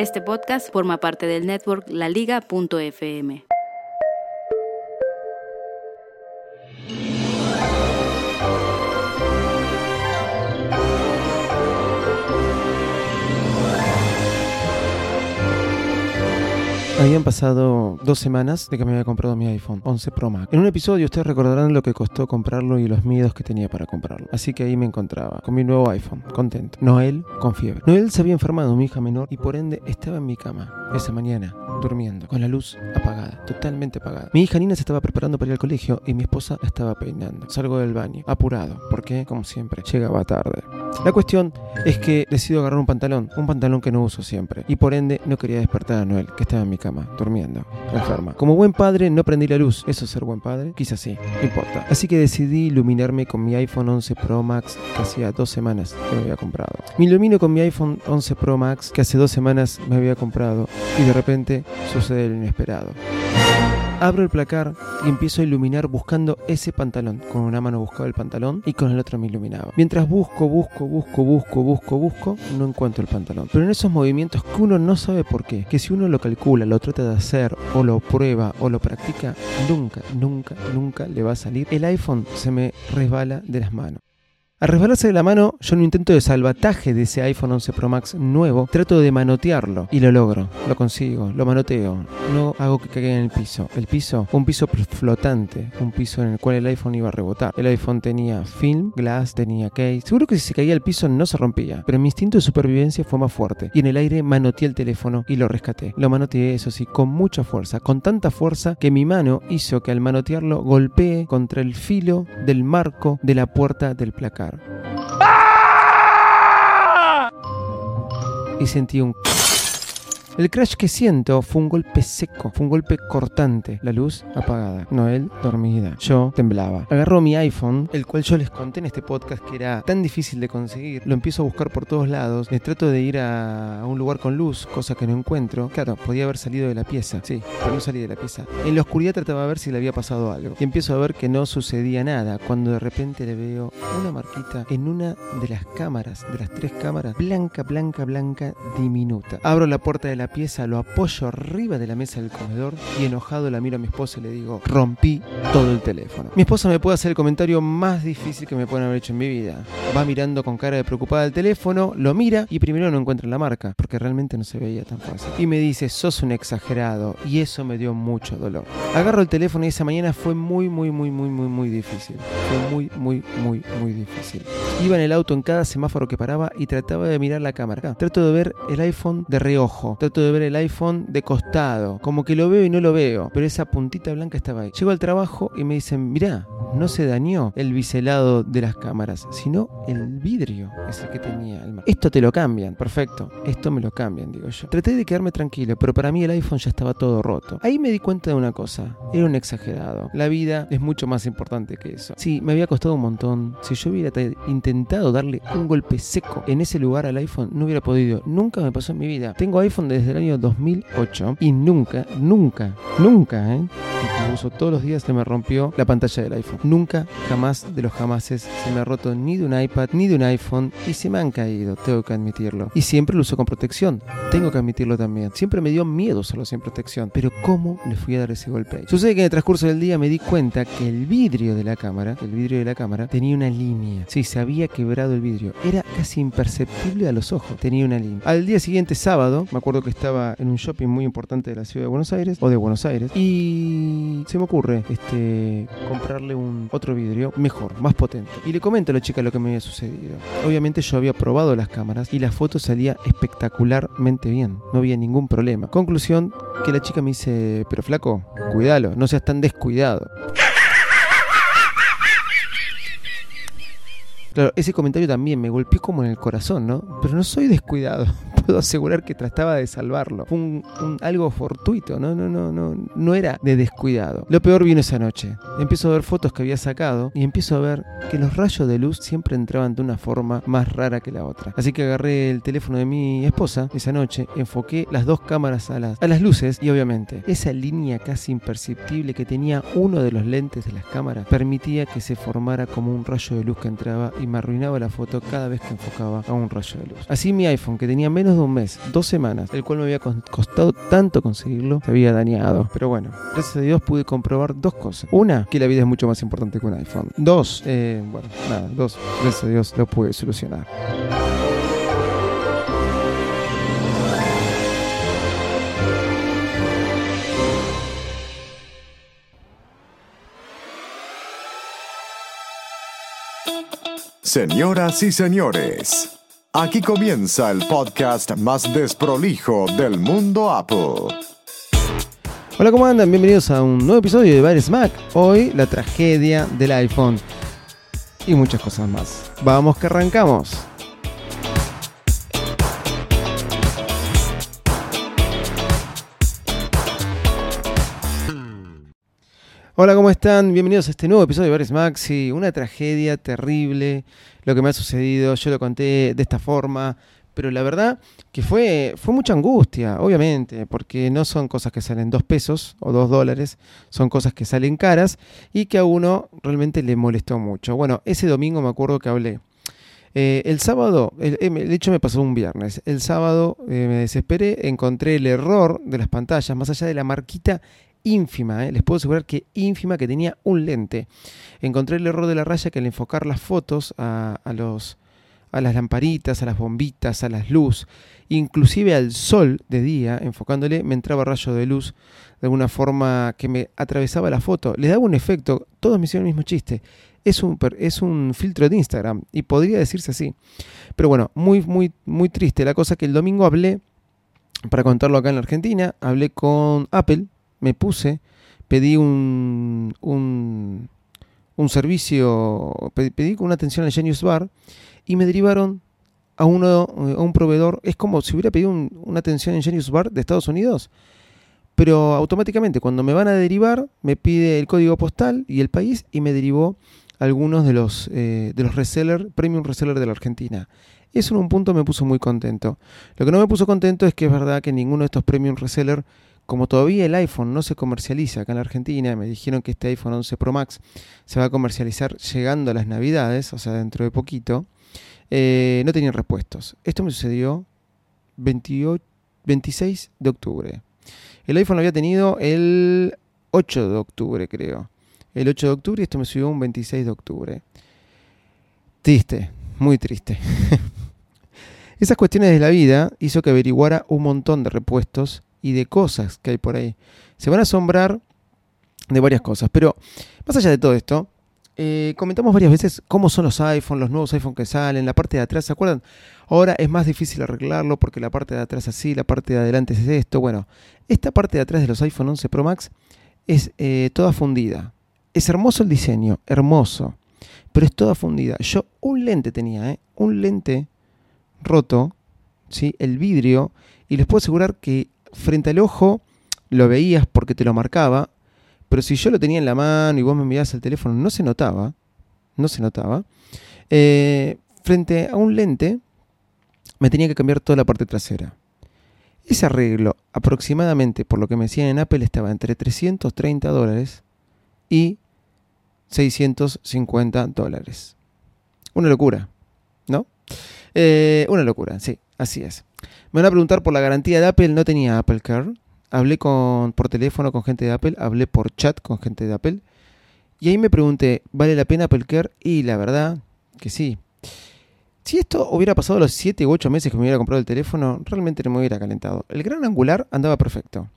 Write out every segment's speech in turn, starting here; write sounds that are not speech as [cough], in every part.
Este podcast forma parte del network laliga.fm. Habían pasado dos semanas de que me había comprado mi iPhone 11 Pro Max. En un episodio ustedes recordarán lo que costó comprarlo y los miedos que tenía para comprarlo. Así que ahí me encontraba, con mi nuevo iPhone, contento. Noel con fiebre. Noel se había enfermado, mi hija menor, y por ende estaba en mi cama esa mañana, durmiendo, con la luz apagada, totalmente apagada. Mi hija Nina se estaba preparando para ir al colegio y mi esposa la estaba peinando. Salgo del baño, apurado, porque, como siempre, llegaba tarde. La cuestión es que decido agarrar un pantalón, un pantalón que no uso siempre, y por ende no quería despertar a Noel, que estaba en mi cama, durmiendo, enferma. Como buen padre, no prendí la luz. ¿Eso es ser buen padre? Quizás sí, no importa. Así que decidí iluminarme con mi iPhone 11 Pro Max, que hacía dos semanas que me había comprado. Me ilumino con mi iPhone 11 Pro Max, que hace dos semanas me había comprado, y de repente sucede lo inesperado. Abro el placar y empiezo a iluminar buscando ese pantalón. Con una mano buscaba el pantalón y con el otro me iluminaba. Mientras busco, busco, busco, busco, busco, busco, no encuentro el pantalón. Pero en esos movimientos que uno no sabe por qué, que si uno lo calcula, lo trata de hacer, o lo prueba, o lo practica, nunca, nunca, nunca le va a salir. El iPhone se me resbala de las manos. Al resbalarse de la mano, yo en un intento de salvataje de ese iPhone 11 Pro Max nuevo, trato de manotearlo y lo logro, lo consigo, lo manoteo. No hago que caiga en el piso. El piso, un piso flotante, un piso en el cual el iPhone iba a rebotar. El iPhone tenía film, glass, tenía case. Seguro que si se caía al piso no se rompía, pero mi instinto de supervivencia fue más fuerte y en el aire manoteé el teléfono y lo rescaté. Lo manoteé, eso sí, con mucha fuerza, con tanta fuerza que mi mano hizo que al manotearlo golpee contra el filo del marco de la puerta del placar. Y sentí un... El crash que siento fue un golpe seco, fue un golpe cortante. La luz apagada. Noel dormida. Yo temblaba. Agarro mi iPhone, el cual yo les conté en este podcast que era tan difícil de conseguir. Lo empiezo a buscar por todos lados. Les trato de ir a, un lugar con luz, cosa que no encuentro. Claro, podía haber salido de la pieza. Sí, pero no salí de la pieza. En la oscuridad trataba de ver si le había pasado algo. Y empiezo a ver que no sucedía nada. Cuando de repente le veo una marquita en una de las cámaras, de las tres cámaras, blanca, blanca, blanca, diminuta. Abro la puerta de la pieza, lo apoyo arriba de la mesa del comedor y enojado la miro a mi esposa y le digo, rompí todo el teléfono. Mi esposa me puede hacer el comentario más difícil que me pueden haber hecho en mi vida. Va mirando con cara de preocupada el teléfono, lo mira y primero no encuentra la marca, porque realmente no se veía tan fácil. Y me dice, sos un exagerado y eso me dio mucho dolor. Agarro el teléfono y esa mañana fue muy, muy, muy, muy, muy, muy difícil. Fue muy, muy, muy, muy difícil. Iba en el auto en cada semáforo que paraba y trataba de mirar la cámara. Trato de ver el iPhone de reojo. Trato de ver el iPhone de costado. Como que lo veo y no lo veo. Pero esa puntita blanca estaba ahí. Llego al trabajo y me dicen, mirá, no se dañó el biselado de las cámaras, sino el vidrio es que tenía el Esto te lo cambian, perfecto. Esto me lo cambian, digo yo. Traté de quedarme tranquilo, pero para mí el iPhone ya estaba todo roto. Ahí me di cuenta de una cosa. Era un exagerado. La vida es mucho más importante que eso. Sí, me había costado un montón. Si yo hubiera intentado darle un golpe seco en ese lugar al iPhone, no hubiera podido. Nunca me pasó en mi vida. Tengo iPhone desde el año 2008 y nunca, nunca, nunca, ¿eh? Incluso todos los días se me rompió la pantalla del iPhone. Nunca, jamás de los jamases se me ha roto ni de un iPad ni de un iPhone y se me han caído, tengo que admitirlo. Y siempre lo uso con protección, tengo que admitirlo también. Siempre me dio miedo usarlo sin protección, pero ¿cómo le fui a dar ese golpe? Sucede que en el transcurso del día me di cuenta que el vidrio de la cámara, el vidrio de la cámara, tenía una línea. Sí, se había quebrado el vidrio. Era casi imperceptible a los ojos. Tenía una línea. Al día siguiente, sábado, me acuerdo que estaba en un shopping muy importante de la ciudad de Buenos Aires, o de Buenos Aires, y se me ocurre este, comprarle un otro vidrio mejor, más potente. Y le comento a la chica lo que me había sucedido. Obviamente yo había probado las cámaras y la foto salía espectacularmente bien. No había ningún problema. Conclusión que la chica me dice, pero flaco, cuídalo, no seas tan descuidado. Claro, ese comentario también me golpeó como en el corazón, ¿no? Pero no soy descuidado. Puedo asegurar que trataba de salvarlo. Fue algo fortuito, ¿no? No, no, no, no era de descuidado. Lo peor vino esa noche. Empiezo a ver fotos que había sacado y empiezo a ver que los rayos de luz siempre entraban de una forma más rara que la otra. Así que agarré el teléfono de mi esposa esa noche, enfoqué las dos cámaras a las, a las luces y obviamente esa línea casi imperceptible que tenía uno de los lentes de las cámaras permitía que se formara como un rayo de luz que entraba y me arruinaba la foto cada vez que enfocaba a un rayo de luz. Así mi iPhone, que tenía menos un mes, dos semanas, el cual me había costado tanto conseguirlo, se había dañado. Pero bueno, gracias a Dios pude comprobar dos cosas. Una, que la vida es mucho más importante que un iPhone. Dos, eh, bueno, nada, dos, gracias a Dios lo pude solucionar. Señoras y señores, aquí comienza el podcast más desprolijo del mundo Apple. Hola, ¿cómo andan? Bienvenidos a un nuevo episodio de Bar Mac. Hoy la tragedia del iPhone y muchas cosas más. Vamos que arrancamos. Hola, ¿cómo están? Bienvenidos a este nuevo episodio de Bares Maxi. Una tragedia terrible, lo que me ha sucedido. Yo lo conté de esta forma, pero la verdad que fue, fue mucha angustia, obviamente, porque no son cosas que salen dos pesos o dos dólares, son cosas que salen caras y que a uno realmente le molestó mucho. Bueno, ese domingo me acuerdo que hablé. Eh, el sábado, el, eh, de hecho me pasó un viernes, el sábado eh, me desesperé, encontré el error de las pantallas, más allá de la marquita ínfima, ¿eh? les puedo asegurar que ínfima, que tenía un lente. Encontré el error de la raya que al enfocar las fotos a, los, a las lamparitas, a las bombitas, a las luz, inclusive al sol de día, enfocándole, me entraba rayo de luz de alguna forma que me atravesaba la foto. Le daba un efecto, todos me hicieron el mismo chiste. Es un, es un filtro de Instagram y podría decirse así. Pero bueno, muy, muy, muy triste. La cosa que el domingo hablé, para contarlo acá en la Argentina, hablé con Apple, me puse, pedí un, un, un servicio, pedí, una atención al Genius Bar y me derivaron a, uno, a un proveedor. Es como si hubiera pedido una atención en Genius Bar de Estados Unidos, pero automáticamente cuando me van a derivar me pide el código postal y el país y me derivó algunos de los, eh, de los premium resellers de la Argentina. Eso en un punto me puso muy contento. Lo que no me puso contento es que es verdad que ninguno de estos premium resellers como todavía el iPhone no se comercializa acá en Argentina, me dijeron que este iPhone 11 Pro Max se va a comercializar llegando a las Navidades, o sea, dentro de poquito, eh, no tenían repuestos. Esto me sucedió 26 de octubre. El iPhone lo había tenido el 8 de octubre, creo. El 8 de octubre y esto me subió un 26 de octubre. Triste, muy triste. [laughs] Esas cuestiones de la vida hizo que averiguara un montón de repuestos y de cosas que hay por ahí. Se van a asombrar de varias cosas. Pero más allá de todo esto, eh, comentamos varias veces cómo son los iPhones, los nuevos iPhones que salen, la parte de atrás, ¿se acuerdan? Ahora es más difícil arreglarlo porque la parte de atrás es así, la parte de adelante es esto. Bueno, esta parte de atrás de los iPhone 11 Pro Max es eh, toda fundida. Es hermoso el diseño, hermoso, pero es toda fundida. Yo un lente tenía, ¿eh? un lente roto, ¿sí? el vidrio, y les puedo asegurar que frente al ojo lo veías porque te lo marcaba, pero si yo lo tenía en la mano y vos me enviabas el teléfono, no se notaba, no se notaba. Eh, frente a un lente, me tenía que cambiar toda la parte trasera. Ese arreglo, aproximadamente, por lo que me decían en Apple, estaba entre 330 dólares y 650 dólares. Una locura, ¿no? Eh, una locura, sí, así es. Me van a preguntar por la garantía de Apple, no tenía Apple Care. Hablé con, por teléfono con gente de Apple, hablé por chat con gente de Apple. Y ahí me pregunté, ¿vale la pena Apple Care? Y la verdad que sí. Si esto hubiera pasado los 7 u 8 meses que me hubiera comprado el teléfono, realmente no me hubiera calentado. El gran angular andaba perfecto.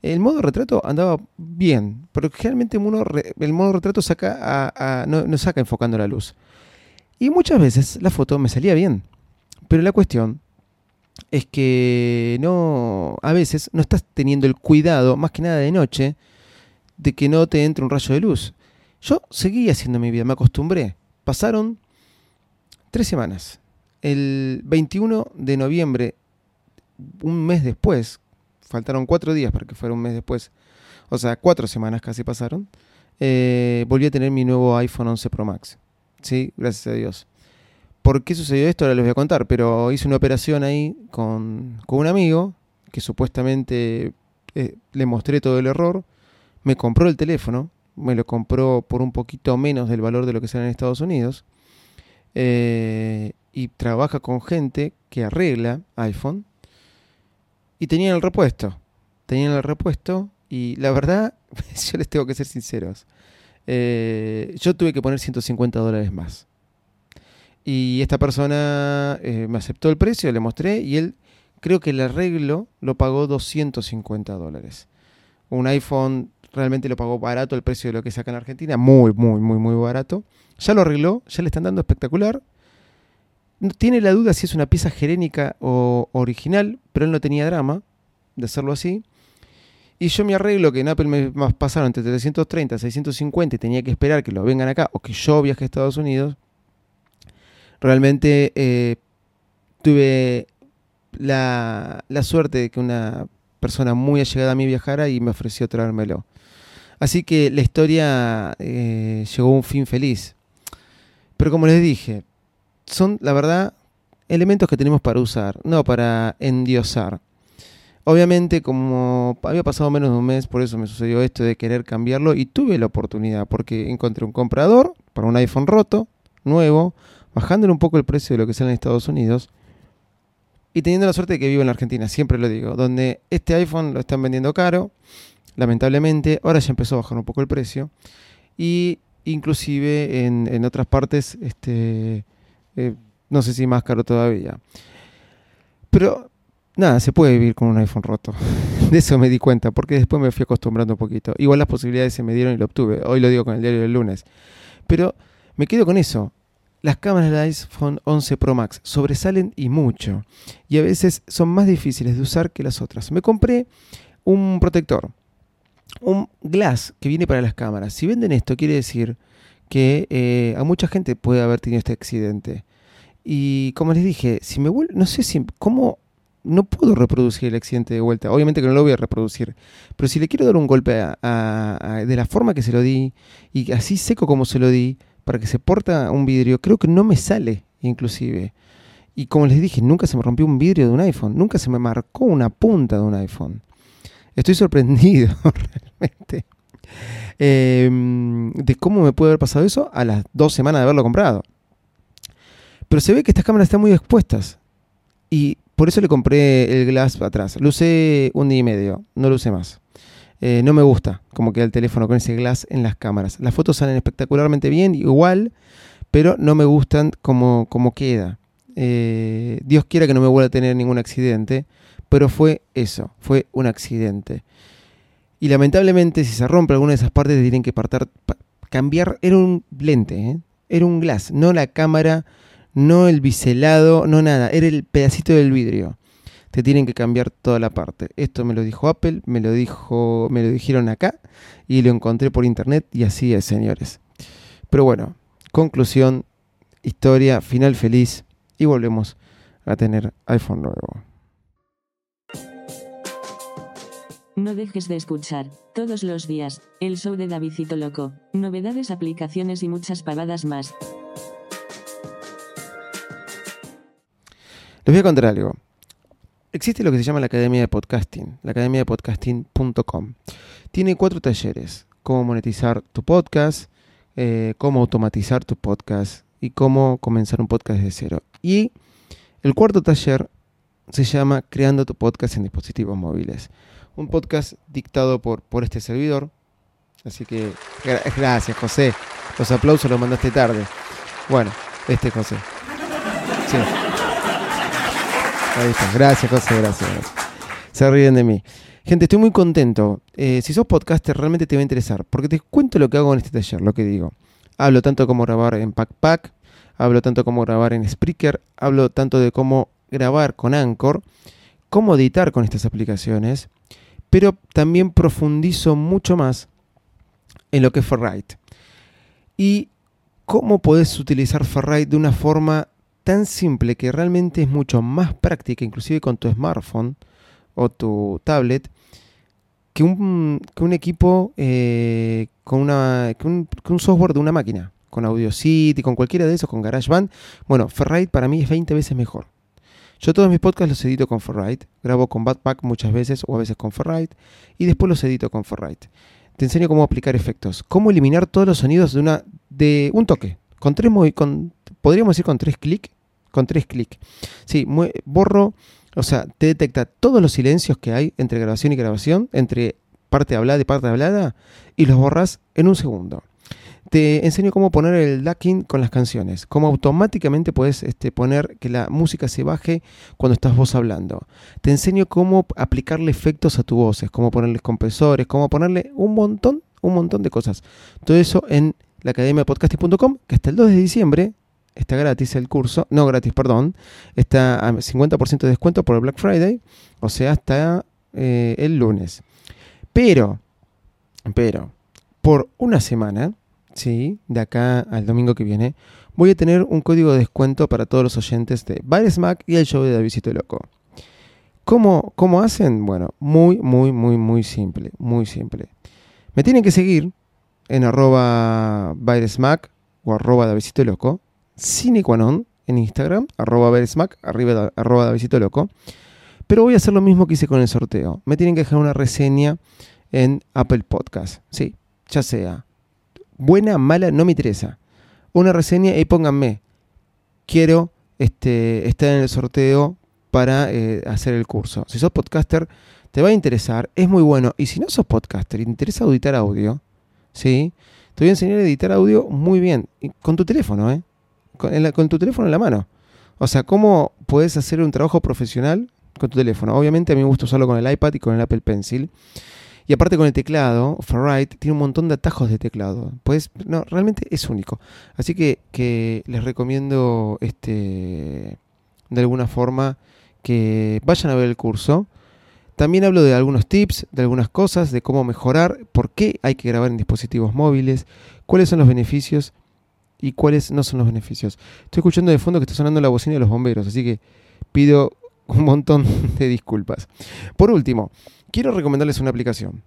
El modo retrato andaba bien, pero generalmente el modo retrato saca no, no saca enfocando la luz. Y muchas veces la foto me salía bien. Pero la cuestión es que no, a veces no estás teniendo el cuidado, más que nada de noche, de que no te entre un rayo de luz. Yo seguí haciendo mi vida, me acostumbré. Pasaron Tres semanas. El 21 de noviembre, un mes después, faltaron cuatro días para que fuera un mes después, o sea, cuatro semanas casi pasaron, eh, volví a tener mi nuevo iPhone 11 Pro Max. Sí, gracias a Dios. ¿Por qué sucedió esto? Ahora les voy a contar, pero hice una operación ahí con, un amigo que supuestamente eh, le mostré todo el error, me compró el teléfono, me lo compró por un poquito menos del valor de lo que sale en Estados Unidos, eh, y trabaja con gente que arregla iPhone, y tenían el repuesto, tenían el repuesto, y la verdad, [laughs] yo les tengo que ser sinceros, eh, yo tuve que poner 150 dólares más. Y esta persona me aceptó el precio, le mostré y él creo que el arreglo lo pagó 250 dólares. Un iPhone realmente lo pagó barato el precio de lo que saca en Argentina, muy, muy, muy, muy barato. Ya lo arregló, ya le están dando espectacular. Tiene la duda si es una pieza gerénica o original, pero él no tenía drama de hacerlo así. Y yo me arreglo que en Apple me pasaron entre 330 y 650 y tenía que esperar que lo vengan acá o que yo viaje a Estados Unidos. Realmente eh, tuve la, suerte de que una persona muy allegada a mí viajara y me ofreció traérmelo. Así que la historia eh, llegó a un fin feliz. Pero como les dije, son, la verdad, elementos que tenemos para usar, no para endiosar. Obviamente, como había pasado menos de un mes, por eso me sucedió esto de querer cambiarlo y tuve la oportunidad porque encontré un comprador para un iPhone roto, nuevo, bajándole un poco el precio de lo que sale en Estados Unidos y teniendo la suerte de que vivo en la Argentina, siempre lo digo, donde este iPhone lo están vendiendo caro, lamentablemente, ahora ya empezó a bajar un poco el precio, y inclusive en, otras partes, este, eh, no sé si más caro todavía. Pero nada, se puede vivir con un iPhone roto. [laughs] De eso me di cuenta, porque después me fui acostumbrando un poquito. Igual las posibilidades se me dieron y lo obtuve. Hoy lo digo con el diario del lunes. Pero me quedo con eso. Las cámaras del iPhone 11 Pro Max sobresalen y mucho, y a veces son más difíciles de usar que las otras. Me compré un protector, un glass que viene para las cámaras. Si venden esto, quiere decir que eh, a mucha gente puede haber tenido este accidente. Y como les dije, si me vuelvo, no sé si, cómo no puedo reproducir el accidente de vuelta. Obviamente que no lo voy a reproducir. Pero si le quiero dar un golpe de la forma que se lo di y así seco como se lo di, para que se porta un vidrio, creo que no me sale, inclusive. Y como les dije, nunca se me rompió un vidrio de un iPhone, nunca se me marcó una punta de un iPhone. Estoy sorprendido [laughs] realmente em, de cómo me puede haber pasado eso a las dos semanas de haberlo comprado. Pero se ve que estas cámaras están muy expuestas. Y por eso le compré el glass atrás. Lo usé un día y medio, no lo usé más. Eh, no me gusta como queda el teléfono con ese glass en las cámaras. Las fotos salen espectacularmente bien, igual, pero no me gustan como, como queda. Eh, Dios quiera que no me vuelva a tener ningún accidente, pero fue eso, fue un accidente. Y lamentablemente, si se rompe alguna de esas partes, tienen que partar, cambiar. Era un lente, ¿eh? era un glass, no la cámara, no el biselado, no nada, era el pedacito del vidrio te tienen que cambiar toda la parte. Esto me lo dijo Apple, me lo dijo, me lo dijeron acá y lo encontré por internet y así es, señores. Pero bueno, conclusión, historia, final feliz y volvemos a tener iPhone nuevo. No dejes de escuchar, todos los días, el show de Davidito Loco, novedades, aplicaciones y muchas pavadas más. Les voy a contar algo existe lo que se llama la Academia de Podcasting, la academia de podcasting.com. Tiene cuatro talleres, cómo monetizar tu podcast, eh, cómo automatizar tu podcast y cómo comenzar un podcast de cero. Y el cuarto taller se llama Creando tu podcast en dispositivos móviles. Un podcast dictado por, por este servidor. Así que gracias José. Los aplausos los mandaste tarde. Bueno, este José. Gracias, José, gracias, Se ríen de mí. Gente, estoy muy contento. Eh, si sos podcaster, realmente te va a interesar. Porque te cuento lo que hago en este taller, lo que digo. Hablo tanto como grabar en PackPack, hablo tanto como grabar en Spreaker, hablo tanto de cómo grabar con Anchor, cómo editar con estas aplicaciones, pero también profundizo mucho más en lo que es Ferrite. Y cómo podés utilizar Ferrite de una forma tan simple que realmente es mucho más práctica, inclusive con tu smartphone o tu tablet, que un, que un equipo eh, con, una, que un, software de una máquina, con Audacity, con cualquiera de esos, con GarageBand. Bueno, Ferrite para mí es 20 veces mejor. Yo todos mis podcasts los edito con Ferrite, grabo con Batpack muchas veces o a veces con Ferrite y después los edito con Ferrite. Te enseño cómo aplicar efectos, cómo eliminar todos los sonidos de una de un toque, con tres con podríamos decir con tres clics, con tres clics. Sí, borro, o sea, te detecta todos los silencios que hay entre grabación y grabación, entre parte hablada y parte hablada y los borras en un segundo te enseño cómo poner el ducking con las canciones, cómo automáticamente puedes este, poner que la música se baje cuando estás vos hablando. Te enseño cómo aplicarle efectos a tu voces, cómo ponerle compresores, cómo ponerle un montón, un montón de cosas. Todo eso en la academia podcasting.com, que hasta el 2 de diciembre está gratis el curso, no gratis, perdón, está a 50% de descuento por el Black Friday, o sea, hasta eh, el lunes. Pero, pero, por una semana, sí, de acá al domingo que viene, voy a tener un código de descuento para todos los oyentes de Bares Mac y el show de Davidito Loco. ¿Cómo, ¿Cómo hacen? Bueno, muy, muy, muy, muy simple, muy simple. Me tienen que seguir en arroba Mac o arroba Davidito Loco, sin en Instagram, arroba Mac, arriba arroba Davidito Loco. Pero voy a hacer lo mismo que hice con el sorteo. Me tienen que dejar una reseña en Apple Podcast. Sí, ya sea buena, mala, no me interesa. Una reseña y pónganme, quiero este, estar en el sorteo para eh, hacer el curso. Si sos podcaster, te va a interesar, es muy bueno. Y si no sos podcaster y te interesa editar audio, ¿sí? Te voy a enseñar a editar audio muy bien, con tu teléfono, ¿eh? Con, tu teléfono en la mano. O sea, cómo puedes hacer un trabajo profesional con tu teléfono. Obviamente a mí me gusta usarlo con el iPad y con el Apple Pencil. Y aparte con el teclado, Ferrite tiene un montón de atajos de teclado. Pues, no, realmente es único. Así que, que les recomiendo este de alguna forma que vayan a ver el curso. También hablo de algunos tips, de algunas cosas, de cómo mejorar, por qué hay que grabar en dispositivos móviles, cuáles son los beneficios y cuáles no son los beneficios. Estoy escuchando de fondo que está sonando la bocina de los bomberos, así que pido un montón [laughs] de disculpas. Por último, quiero recomendarles una aplicación.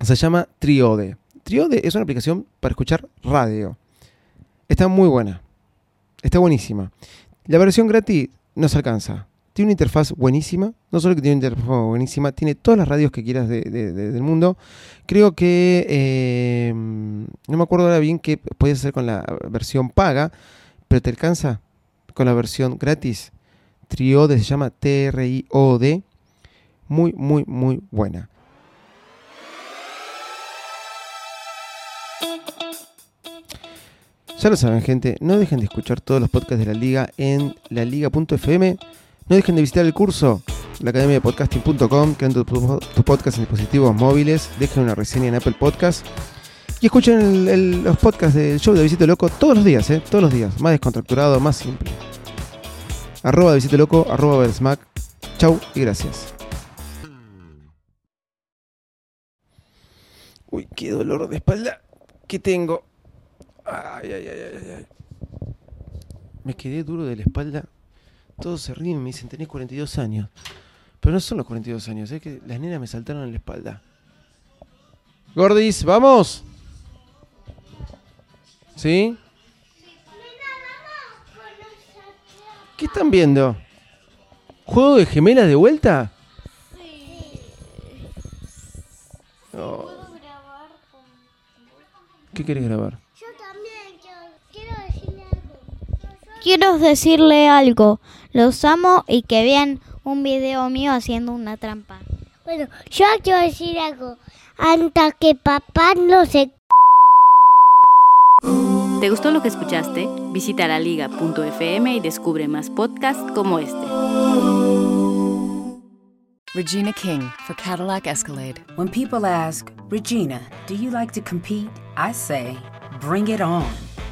Se llama Triode. Triode es una aplicación para escuchar radio. Está muy buena. Está buenísima. La versión gratis no se alcanza. Tiene una interfaz buenísima. No solo que tiene una interfaz buenísima, tiene todas las radios que quieras del mundo. Creo que. Eh, no me acuerdo ahora bien qué puedes hacer con la versión paga, pero te alcanza con la versión gratis. Triode se llama T-R-I-O-D muy, muy, muy buena. Ya lo saben, gente, no dejen de escuchar todos los podcasts de la liga en laliga.fm. No dejen de visitar el curso, la academia de podcasting.com, creando tu, tu, en dispositivos móviles. Dejen una reseña en Apple Podcast. Y escuchen los podcasts del show de Visito Loco todos los días, ¿eh? Todos los días. Más descontracturado, más simple. Arroba de Visito Loco, arroba Bersmack. Chau y gracias. Uy, qué dolor de espalda que tengo. Ay, ay, ay, ay, ay. Me quedé duro de la espalda. Todos se ríen y me dicen, tenés 42 años. Pero no son los 42 años, es que las nenas me saltaron en la espalda. Gordis, ¿vamos? ¿Sí? ¿Qué están viendo? ¿Juego de gemelas de vuelta? Sí. Oh. ¿Qué querés grabar? Yo también quiero decirle algo. Quiero decirle algo. Los amo y que vean un video mío haciendo una trampa. Bueno, yo quiero decir algo. Antes que papá no se... ¿Te gustó lo que escuchaste? Visita la liga.fm y descubre más podcasts como este. Regina King for Cadillac Escalade. When people ask, Regina, do you like to compete? I say, bring it on.